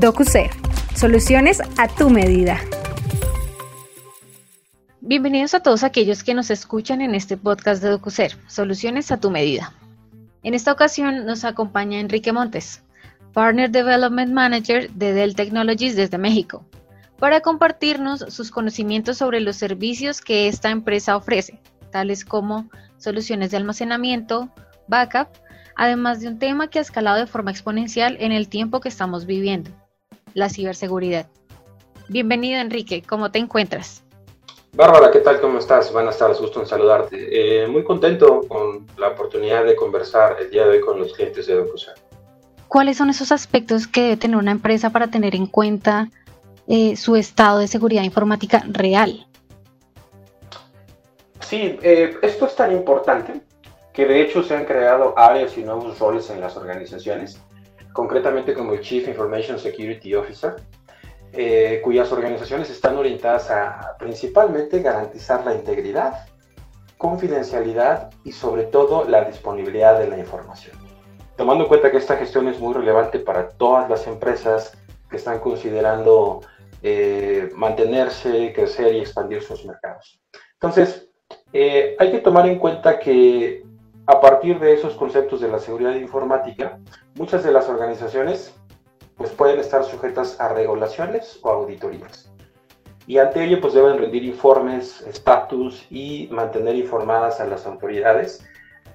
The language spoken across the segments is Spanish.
DocuSer, soluciones a tu medida. Bienvenidos a todos aquellos que nos escuchan en este podcast de DocuSer, soluciones a tu medida. En esta ocasión nos acompaña Enrique Montes, Partner Development Manager de Dell Technologies desde México, para compartirnos sus conocimientos sobre los servicios que esta empresa ofrece, tales como soluciones de almacenamiento, backup, además de un tema que ha escalado de forma exponencial en el tiempo que estamos viviendo, la ciberseguridad. Bienvenido Enrique, ¿cómo te encuentras? Bárbara, ¿qué tal? ¿Cómo estás? Buenas tardes, gusto en saludarte. Eh, muy contento con la oportunidad de conversar el día de hoy con los clientes de DocuSign. ¿Cuáles son esos aspectos que debe tener una empresa para tener en cuenta eh, su estado de seguridad informática real? Sí, eh, esto es tan importante que de hecho se han creado áreas y nuevos roles en las organizaciones, concretamente como el Chief Information Security Officer, eh, cuyas organizaciones están orientadas a principalmente garantizar la integridad, confidencialidad y sobre todo la disponibilidad de la información. Tomando en cuenta que esta gestión es muy relevante para todas las empresas que están considerando eh, mantenerse, crecer y expandir sus mercados. Entonces, eh, hay que tomar en cuenta que a partir de esos conceptos de la seguridad informática, muchas de las organizaciones pues, pueden estar sujetas a regulaciones o auditorías. Y ante ello pues deben rendir informes, estatus y mantener informadas a las autoridades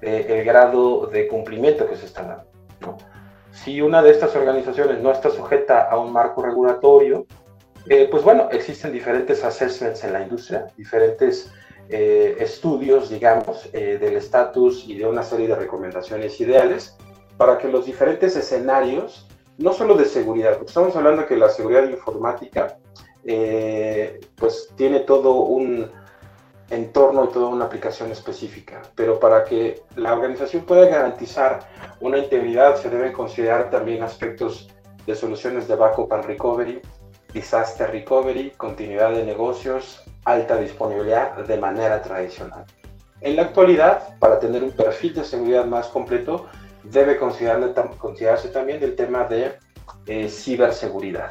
el grado de cumplimiento que se está dando. Si una de estas organizaciones no está sujeta a un marco regulatorio, eh, pues bueno, existen diferentes assessments en la industria, diferentes eh, estudios, digamos, eh, del estatus y de una serie de recomendaciones ideales para que los diferentes escenarios, no solo de seguridad, porque estamos hablando que la seguridad informática, eh, pues tiene todo un entorno y toda una aplicación específica, pero para que la organización pueda garantizar una integridad se deben considerar también aspectos de soluciones de backup and recovery, disaster recovery, continuidad de negocios, alta disponibilidad de manera tradicional. En la actualidad, para tener un perfil de seguridad más completo, debe considerarse también el tema de eh, ciberseguridad.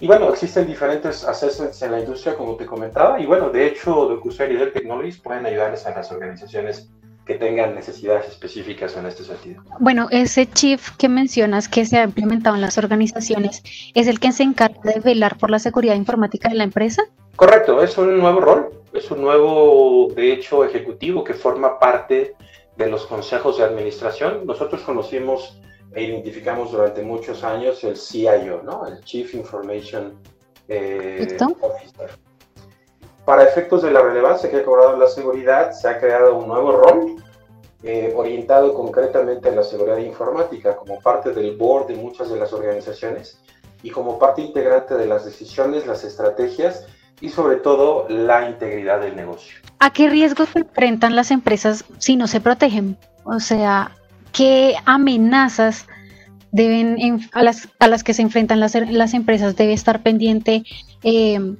Y bueno, existen diferentes assessments en la industria, como te comentaba, y bueno, de hecho, DocuSign y Dell Technologies pueden ayudarles a las organizaciones que tengan necesidades específicas en este sentido. Bueno, ese chief que mencionas que se ha implementado en las organizaciones, ¿es el que se encarga de velar por la seguridad informática de la empresa? Correcto, es un nuevo rol, es un nuevo, de hecho, ejecutivo que forma parte de los consejos de administración. Nosotros conocimos e identificamos durante muchos años el CIO, ¿no? El Chief Information eh, Officer. Para efectos de la relevancia que ha cobrado la seguridad, se ha creado un nuevo rol eh, orientado concretamente a la seguridad informática como parte del board de muchas de las organizaciones y como parte integrante de las decisiones, las estrategias y sobre todo la integridad del negocio. ¿A qué riesgos se enfrentan las empresas si no se protegen? O sea, ¿qué amenazas deben a, las, a las que se enfrentan las, las empresas debe estar pendiente eh,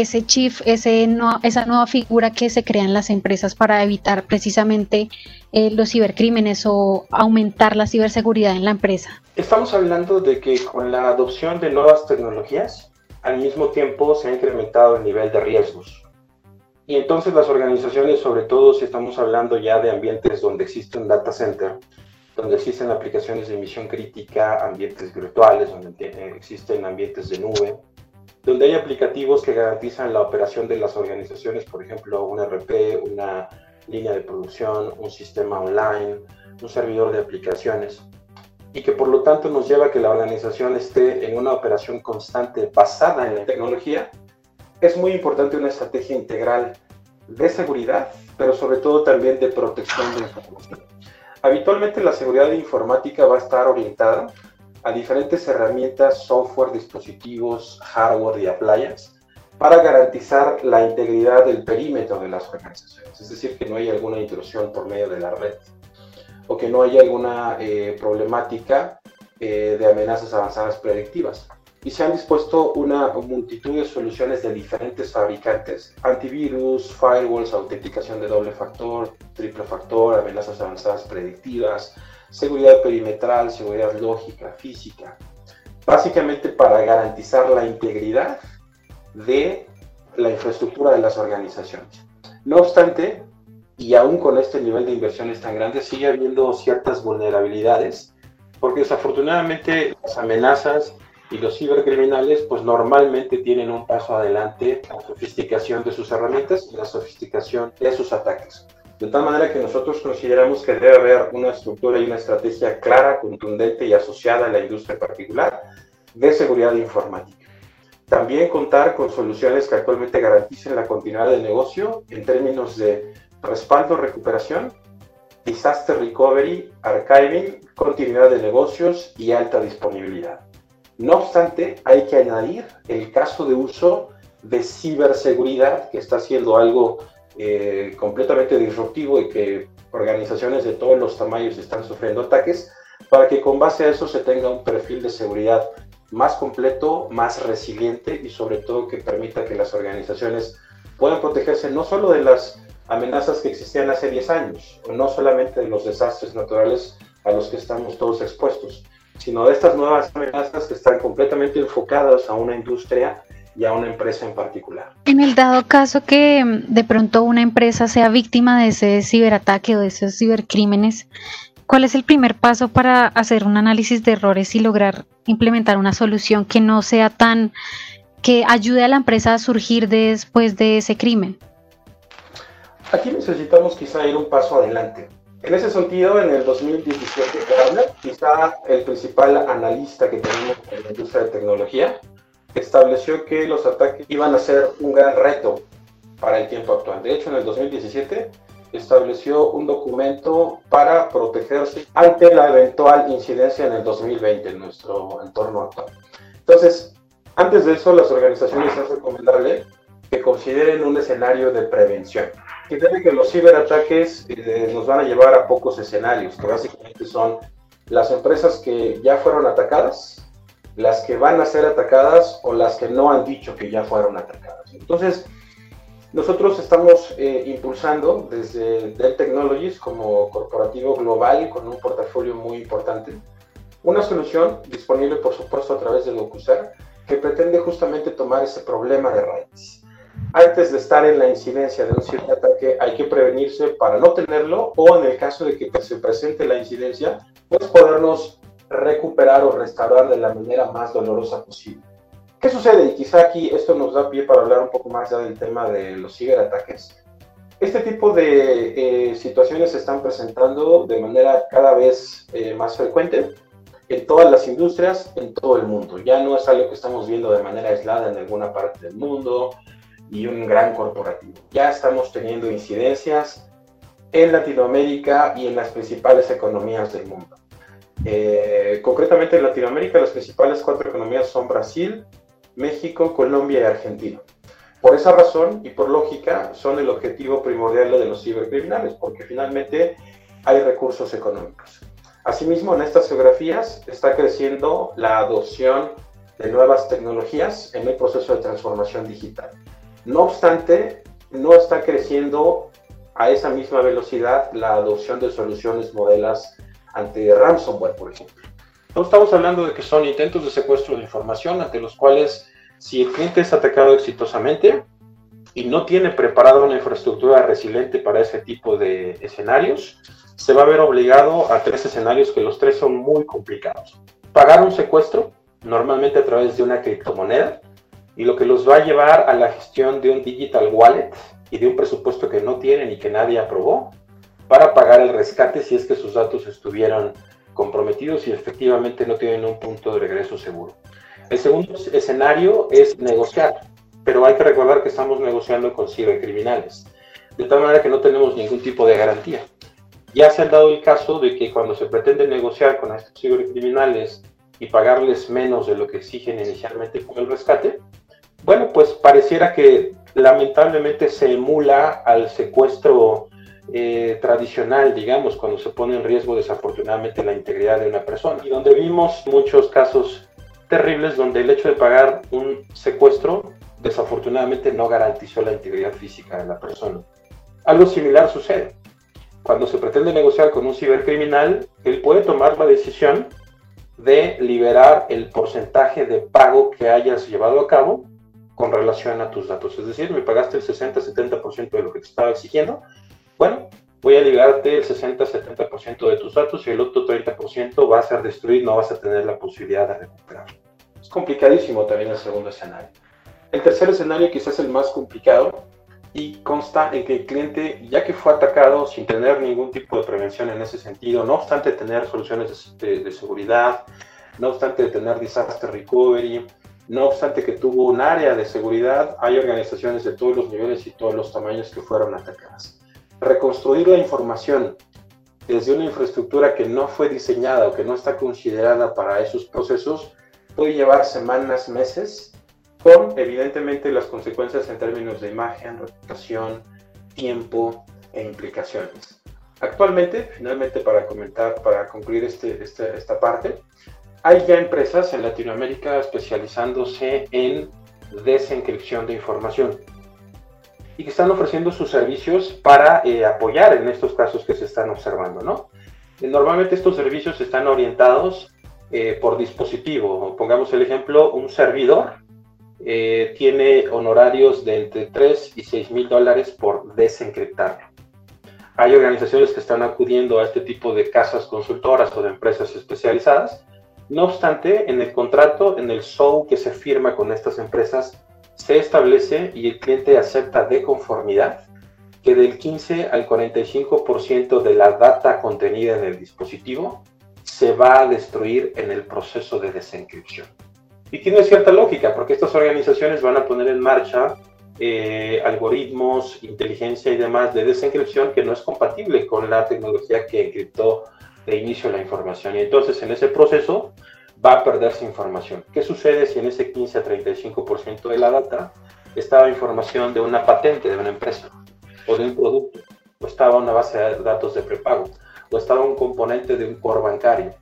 ese chief, ese esa nueva figura que se crea en las empresas para evitar precisamente eh, los cibercrímenes o aumentar la ciberseguridad en la empresa? Estamos hablando de que con la adopción de nuevas tecnologías, al mismo tiempo se ha incrementado el nivel de riesgos. Y entonces las organizaciones, sobre todo si estamos hablando ya de ambientes donde existe un data center, donde existen aplicaciones de emisión crítica, ambientes virtuales, donde existen ambientes de nube, donde hay aplicativos que garantizan la operación de las organizaciones, por ejemplo, un RP, una línea de producción, un sistema online, un servidor de aplicaciones, y que por lo tanto nos lleva a que la organización esté en una operación constante basada en la tecnología, es muy importante una estrategia integral de seguridad, pero sobre todo también de protección de información. Habitualmente la seguridad informática va a estar orientada a diferentes herramientas, software, dispositivos, hardware y appliance para garantizar la integridad del perímetro de las organizaciones, es decir, que no haya alguna intrusión por medio de la red o que no haya alguna eh, problemática eh, de amenazas avanzadas predictivas. Y se han dispuesto una multitud de soluciones de diferentes fabricantes, antivirus, firewalls, autenticación de doble factor, triple factor, amenazas avanzadas predictivas, seguridad perimetral, seguridad lógica, física. básicamente para garantizar la integridad de la infraestructura de las organizaciones. No obstante, y aún con este nivel de inversiones tan grandes, sigue habiendo ciertas vulnerabilidades, porque desafortunadamente las amenazas y los cibercriminales pues normalmente tienen un paso adelante a la sofisticación de sus herramientas y la sofisticación de sus ataques. De tal manera que nosotros consideramos que debe haber una estructura y una estrategia clara, contundente y asociada a la industria particular de seguridad informática. También contar con soluciones que actualmente garanticen la continuidad del negocio en términos de respaldo, recuperación, disaster recovery, archiving, continuidad de negocios y alta disponibilidad. No obstante, hay que añadir el caso de uso de ciberseguridad, que está siendo algo eh, completamente disruptivo y que organizaciones de todos los tamaños están sufriendo ataques, para que con base a eso se tenga un perfil de seguridad más completo, más resiliente y sobre todo que permita que las organizaciones puedan protegerse no solo de las amenazas que existían hace 10 años, no solamente de los desastres naturales a los que estamos todos expuestos, sino de estas nuevas amenazas que están completamente enfocadas a una industria y a una empresa en particular. En el dado caso que mm, de pronto una empresa sea víctima de ese ciberataque o de esos cibercrímenes, ¿cuál es el primer paso para hacer un análisis de errores y lograr implementar una solución que no sea tan que ayude a la empresa a surgir después de ese crimen? Aquí necesitamos quizá ir un paso adelante. En ese sentido, en el 2017, quizá el principal analista que tenemos en la industria de tecnología, estableció que los ataques iban a ser un gran reto para el tiempo actual. De hecho, en el 2017 estableció un documento para protegerse ante la eventual incidencia en el 2020 en nuestro entorno actual. Entonces, antes de eso, las organizaciones es recomendable que consideren un escenario de prevención. Debe que los ciberataques eh, nos van a llevar a pocos escenarios, que básicamente son las empresas que ya fueron atacadas, las que van a ser atacadas o las que no han dicho que ya fueron atacadas. Entonces, nosotros estamos eh, impulsando desde Dell Technologies como corporativo global con un portafolio muy importante, una solución disponible por supuesto a través de DocuSer que pretende justamente tomar ese problema de raíz. Antes de estar en la incidencia de un ciberataque hay que prevenirse para no tenerlo o en el caso de que se presente la incidencia, pues podernos recuperar o restaurar de la manera más dolorosa posible. ¿Qué sucede? Y quizá aquí esto nos da pie para hablar un poco más ya del tema de los ciberataques. Este tipo de eh, situaciones se están presentando de manera cada vez eh, más frecuente en todas las industrias, en todo el mundo. Ya no es algo que estamos viendo de manera aislada en alguna parte del mundo y un gran corporativo. Ya estamos teniendo incidencias en Latinoamérica y en las principales economías del mundo. Eh, concretamente en Latinoamérica las principales cuatro economías son Brasil, México, Colombia y Argentina. Por esa razón y por lógica son el objetivo primordial de los cibercriminales, porque finalmente hay recursos económicos. Asimismo, en estas geografías está creciendo la adopción de nuevas tecnologías en el proceso de transformación digital. No obstante, no está creciendo a esa misma velocidad la adopción de soluciones modelas ante ransomware, por ejemplo. No estamos hablando de que son intentos de secuestro de información ante los cuales si el cliente es atacado exitosamente y no tiene preparada una infraestructura resiliente para ese tipo de escenarios, se va a ver obligado a tres escenarios que los tres son muy complicados. Pagar un secuestro, normalmente a través de una criptomoneda, y lo que los va a llevar a la gestión de un digital wallet y de un presupuesto que no tienen y que nadie aprobó para pagar el rescate si es que sus datos estuvieron comprometidos y efectivamente no tienen un punto de regreso seguro. El segundo escenario es negociar, pero hay que recordar que estamos negociando con cibercriminales, de tal manera que no tenemos ningún tipo de garantía. Ya se ha dado el caso de que cuando se pretende negociar con estos cibercriminales y pagarles menos de lo que exigen inicialmente con el rescate, bueno, pues pareciera que lamentablemente se emula al secuestro eh, tradicional, digamos, cuando se pone en riesgo desafortunadamente la integridad de una persona. Y donde vimos muchos casos terribles donde el hecho de pagar un secuestro desafortunadamente no garantizó la integridad física de la persona. Algo similar sucede. Cuando se pretende negociar con un cibercriminal, él puede tomar la decisión de liberar el porcentaje de pago que hayas llevado a cabo con relación a tus datos. Es decir, me pagaste el 60-70% de lo que te estaba exigiendo. Bueno, voy a liberarte el 60-70% de tus datos y el otro 30% va a ser destruido, no vas a tener la posibilidad de recuperar. Es complicadísimo también el segundo escenario. El tercer escenario quizás el más complicado y consta en que el cliente, ya que fue atacado sin tener ningún tipo de prevención en ese sentido, no obstante tener soluciones de, seguridad, no obstante tener disaster recovery, no obstante que tuvo un área de seguridad, hay organizaciones de todos los niveles y todos los tamaños que fueron atacadas. Reconstruir la información desde una infraestructura que no fue diseñada o que no está considerada para esos procesos puede llevar semanas, meses con evidentemente las consecuencias en términos de imagen, reputación, tiempo e implicaciones. Actualmente, finalmente para comentar, para concluir este, este, esta parte, hay ya empresas en Latinoamérica especializándose en desencripción de información y que están ofreciendo sus servicios para eh, apoyar en estos casos que se están observando, ¿no? Normalmente estos servicios están orientados eh, por dispositivo. Pongamos el ejemplo, un servidor eh, tiene honorarios de entre 3 y 6 mil dólares por desencriptarlo. Hay organizaciones que están acudiendo a este tipo de casas consultoras o de empresas especializadas. No obstante, en el contrato, en el show que se firma con estas empresas, se establece y el cliente acepta de conformidad que del 15 al 45% de la data contenida en el dispositivo se va a destruir en el proceso de desencripción. Y tiene cierta lógica, porque estas organizaciones van a poner en marcha eh, algoritmos, inteligencia y demás de desencripción que no es compatible con la tecnología que encriptó de inicio la información. Y entonces en ese proceso va a perderse información. ¿Qué sucede si en ese 15 a 35% de la data estaba información de una patente de una empresa o de un producto, o estaba una base de datos de prepago, o estaba un componente de un core bancario?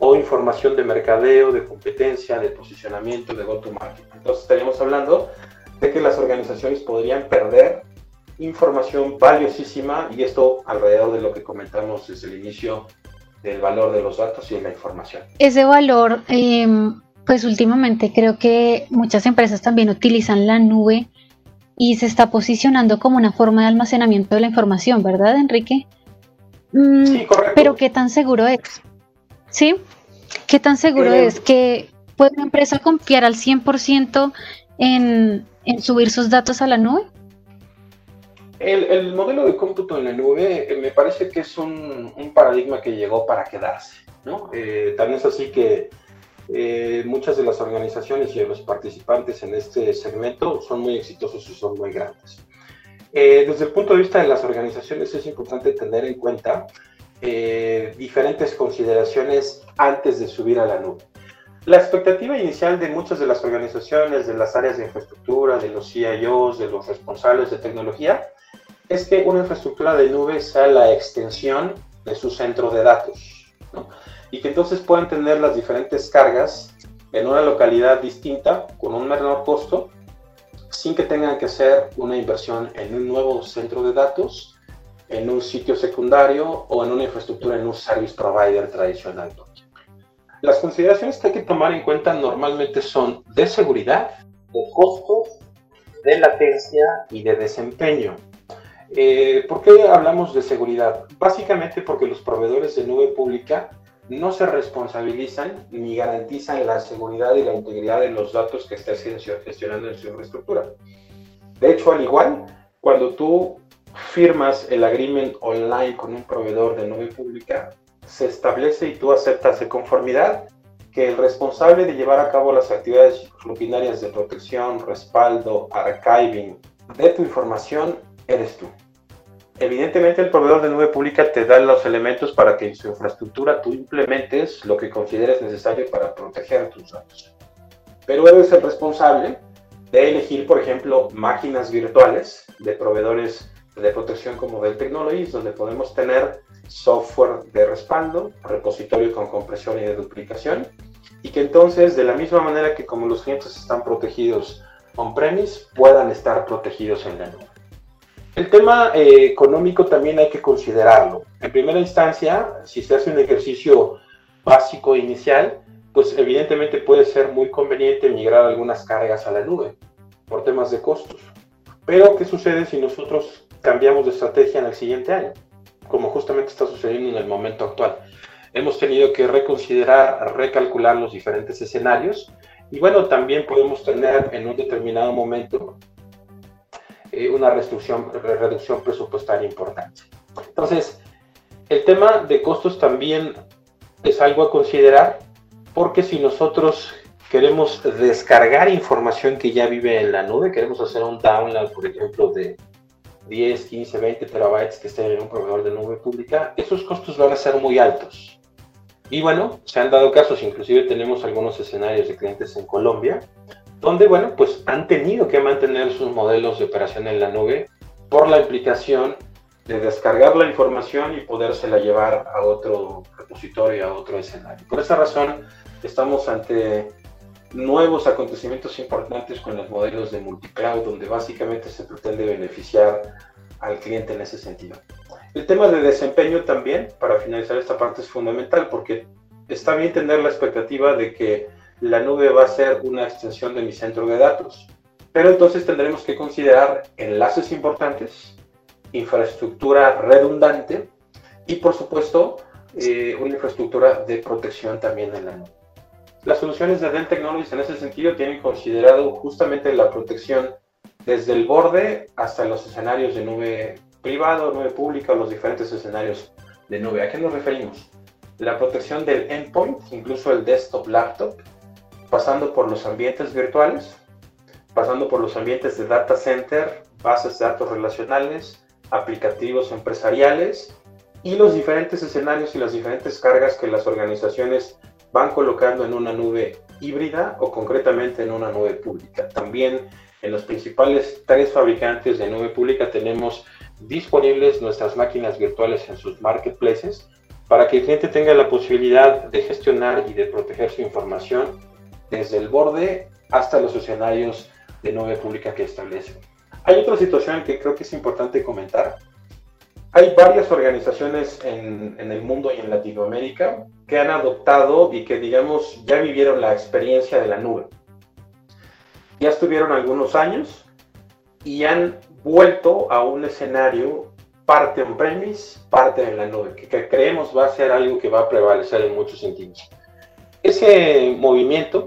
o información de mercadeo, de competencia, de posicionamiento, de go-to-market. Entonces estaríamos hablando de que las organizaciones podrían perder información valiosísima y esto alrededor de lo que comentamos desde el inicio del valor de los datos y de la información. Ese valor, em, pues últimamente creo que muchas empresas también utilizan la nube y se está posicionando como una forma de almacenamiento de la información, ¿verdad, Enrique? Mm, sí, correcto. Pero ¿qué tan seguro es? ¿Sí? ¿Qué tan seguro eh, es que puede una empresa confiar al 100% en, en subir sus datos a la nube? El, modelo de cómputo en la nube eh, me parece que es un, paradigma que llegó para quedarse. ¿no? Eh, también es así que muchas de las organizaciones y de los participantes en este segmento son muy exitosos y son muy grandes. desde el punto de vista de las organizaciones es importante tener en cuenta eh, diferentes consideraciones antes de subir a la nube. La expectativa inicial de muchas de las organizaciones, de las áreas de infraestructura, de los CIOs, de los responsables de tecnología, es que una infraestructura de nube sea la extensión de su centro de datos. Y que entonces puedan tener las diferentes cargas en una localidad distinta, con un menor costo, sin que tengan que hacer una inversión en un nuevo centro de datos en un sitio secundario o en una infraestructura en un service provider tradicional. Las consideraciones que hay que tomar en cuenta normalmente son de seguridad, de costos, de latencia y de desempeño. Eh, ¿Por qué hablamos de seguridad? Básicamente porque los proveedores de nube pública no se responsabilizan ni garantizan la seguridad y la integridad de los datos que estés gestionando en su infraestructura. De hecho, al igual, cuando tú firmas el agreement online con un proveedor de nube pública, se establece y tú aceptas de conformidad que el responsable de llevar a cabo las actividades rutinarias de protección, respaldo, archiving de tu información eres tú. Evidentemente el proveedor de nube pública te da los elementos para que en su infraestructura tú implementes lo que consideres necesario para proteger tus datos. Pero eres el responsable de elegir, por ejemplo, máquinas virtuales de proveedores de protección como Dell Technologies, donde podemos tener software de respaldo, repositorio con compresión y de duplicación, y que entonces, de la misma manera que como los clientes están protegidos on-premise, puedan estar protegidos en la nube. El tema eh, económico también hay que considerarlo. En primera instancia, si se hace un ejercicio básico inicial, pues evidentemente puede ser muy conveniente migrar algunas cargas a la nube por temas de costos. Pero, ¿qué sucede si nosotros cambiamos de estrategia en el siguiente año? Como justamente está sucediendo en el momento actual. Hemos tenido que reconsiderar, recalcular los diferentes escenarios y bueno, también podemos tener en un determinado momento eh, una reducción, reducción presupuestaria importante. Entonces, el tema de costos también es algo a considerar porque si nosotros queremos descargar información que ya vive en la nube, queremos hacer un download, por ejemplo, de 10, 15, 20 terabytes que estén en un proveedor de nube pública, esos costos van a ser muy altos. Y bueno, se han dado casos, inclusive tenemos algunos escenarios de clientes en Colombia, donde, bueno, pues han tenido que mantener sus modelos de operación en la nube por la implicación de descargar la información y podérsela llevar a otro repositorio, a otro escenario. Por esa razón, estamos ante nuevos acontecimientos importantes con los modelos de multicloud, donde básicamente se pretende beneficiar al cliente en ese sentido. El tema de desempeño también, para finalizar esta parte, es fundamental porque está bien tener la expectativa de que la nube va a ser una extensión de mi centro de datos, pero entonces tendremos que considerar enlaces importantes, infraestructura redundante y por supuesto eh, una infraestructura de protección también en la nube. Las soluciones de Dell Technologies en ese sentido tienen considerado justamente la protección desde el borde hasta los escenarios de nube privado, nube pública o los diferentes escenarios de nube. ¿A qué nos referimos? La protección del endpoint, incluso el desktop laptop, pasando por los ambientes virtuales, pasando por los ambientes de data center, bases de datos relacionales, aplicativos empresariales y los diferentes escenarios y las diferentes cargas que las organizaciones van colocando en una nube híbrida o concretamente en una nube pública. También en los principales tres fabricantes de nube pública tenemos disponibles nuestras máquinas virtuales en sus marketplaces para que el cliente tenga la posibilidad de gestionar y de proteger su información desde el borde hasta los escenarios de nube pública que establece. Hay otra situación que creo que es importante comentar hay varias organizaciones en, el mundo y en Latinoamérica que han adoptado y que, digamos, ya vivieron la experiencia de la nube. Ya estuvieron algunos años y han vuelto a un escenario parte on-premise, parte en la nube, que, creemos va a ser algo que va a prevalecer en muchos sentidos. Ese movimiento,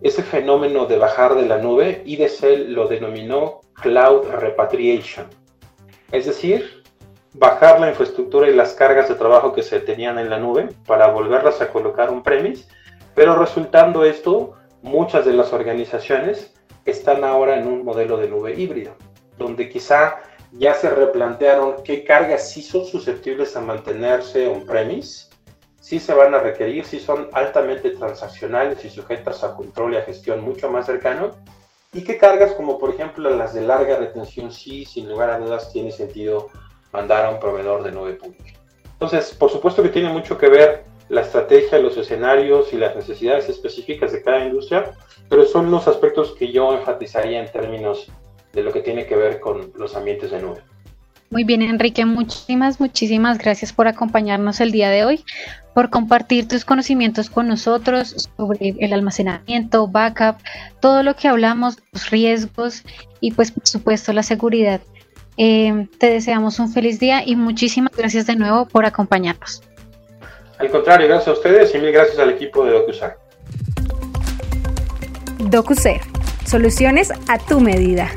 ese fenómeno de bajar de la nube, IDC lo denominó Cloud Repatriation. Es decir, bajar la infraestructura y las cargas de trabajo que se tenían en la nube para volverlas a colocar un premise, pero resultando esto, muchas de las organizaciones están ahora en un modelo de nube híbrido, donde quizá ya se replantearon qué cargas sí son susceptibles a mantenerse on-premise, sí se van a requerir, sí son altamente transaccionales y sujetas a control y a gestión mucho más cercano, y qué cargas como por ejemplo las de larga retención sí, sin lugar a dudas, tiene sentido mandar a un proveedor de nube pública. Entonces, por supuesto que tiene mucho que ver la estrategia, los escenarios y las necesidades específicas de cada industria, pero son los aspectos que yo enfatizaría en términos de lo que tiene que ver con los ambientes de nube. Muy bien, Enrique, muchísimas, muchísimas gracias por acompañarnos el día de hoy, por compartir tus conocimientos con nosotros sobre el almacenamiento, backup, todo lo que hablamos, los riesgos y pues por supuesto la seguridad eh, te deseamos un feliz día y muchísimas gracias de nuevo por acompañarnos. Al contrario, gracias a ustedes y mil gracias al equipo de DocuSer. DocuSer, soluciones a tu medida.